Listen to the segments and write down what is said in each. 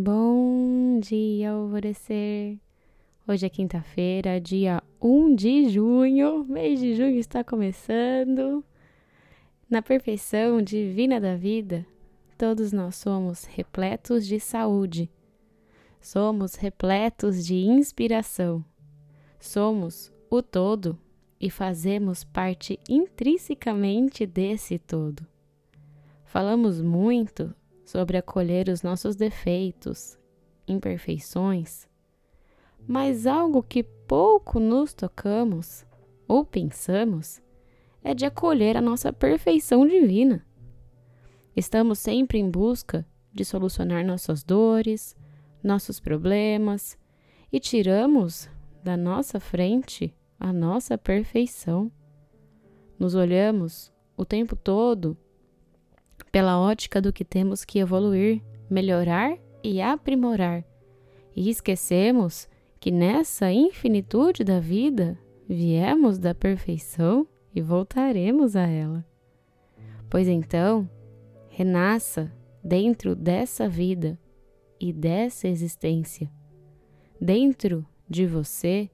Bom dia, alvorecer! Hoje é quinta-feira, dia 1 de junho, mês de junho está começando. Na perfeição divina da vida, todos nós somos repletos de saúde, somos repletos de inspiração, somos o todo e fazemos parte intrinsecamente desse todo. Falamos muito sobre acolher os nossos defeitos, imperfeições, mas algo que pouco nos tocamos ou pensamos é de acolher a nossa perfeição divina. Estamos sempre em busca de solucionar nossas dores, nossos problemas e tiramos da nossa frente a nossa perfeição. Nos olhamos o tempo todo pela ótica do que temos que evoluir, melhorar e aprimorar. E esquecemos que nessa infinitude da vida viemos da perfeição e voltaremos a ela. Pois então, renasça dentro dessa vida e dessa existência, dentro de você,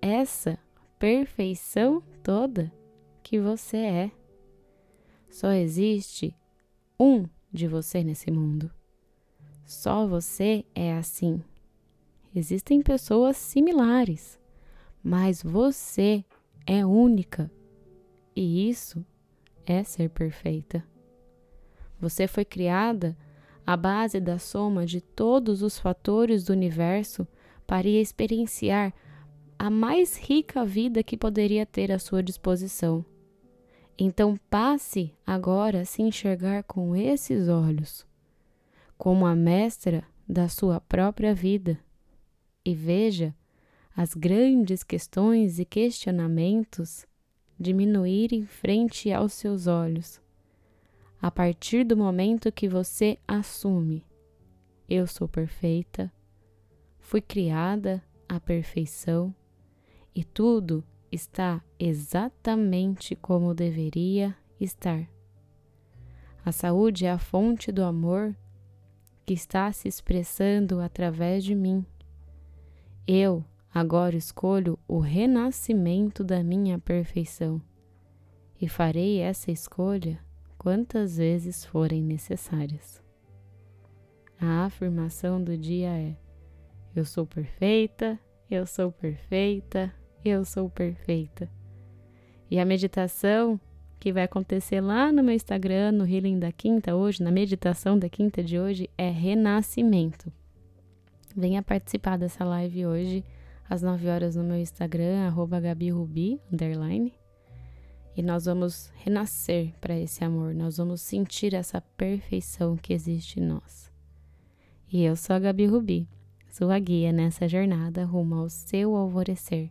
essa perfeição toda que você é. Só existe um de você nesse mundo. Só você é assim. Existem pessoas similares, mas você é única. E isso é ser perfeita. Você foi criada à base da soma de todos os fatores do universo para experienciar a mais rica vida que poderia ter à sua disposição. Então passe agora a se enxergar com esses olhos, como a mestra da sua própria vida, e veja as grandes questões e questionamentos diminuírem frente aos seus olhos, a partir do momento que você assume: eu sou perfeita, fui criada à perfeição e tudo está exatamente como deveria estar. A saúde é a fonte do amor que está se expressando através de mim. Eu agora escolho o renascimento da minha perfeição e farei essa escolha quantas vezes forem necessárias. A afirmação do dia é: Eu sou perfeita, eu sou perfeita, eu sou perfeita. E a meditação que vai acontecer lá no meu Instagram, no Healing da Quinta, hoje, na meditação da quinta de hoje, é renascimento. Venha participar dessa live hoje, às 9 horas, no meu Instagram, arroba GabiRubi, underline. E nós vamos renascer para esse amor, nós vamos sentir essa perfeição que existe em nós. E eu sou a Gabi Rubi, sua guia nessa jornada rumo ao seu alvorecer.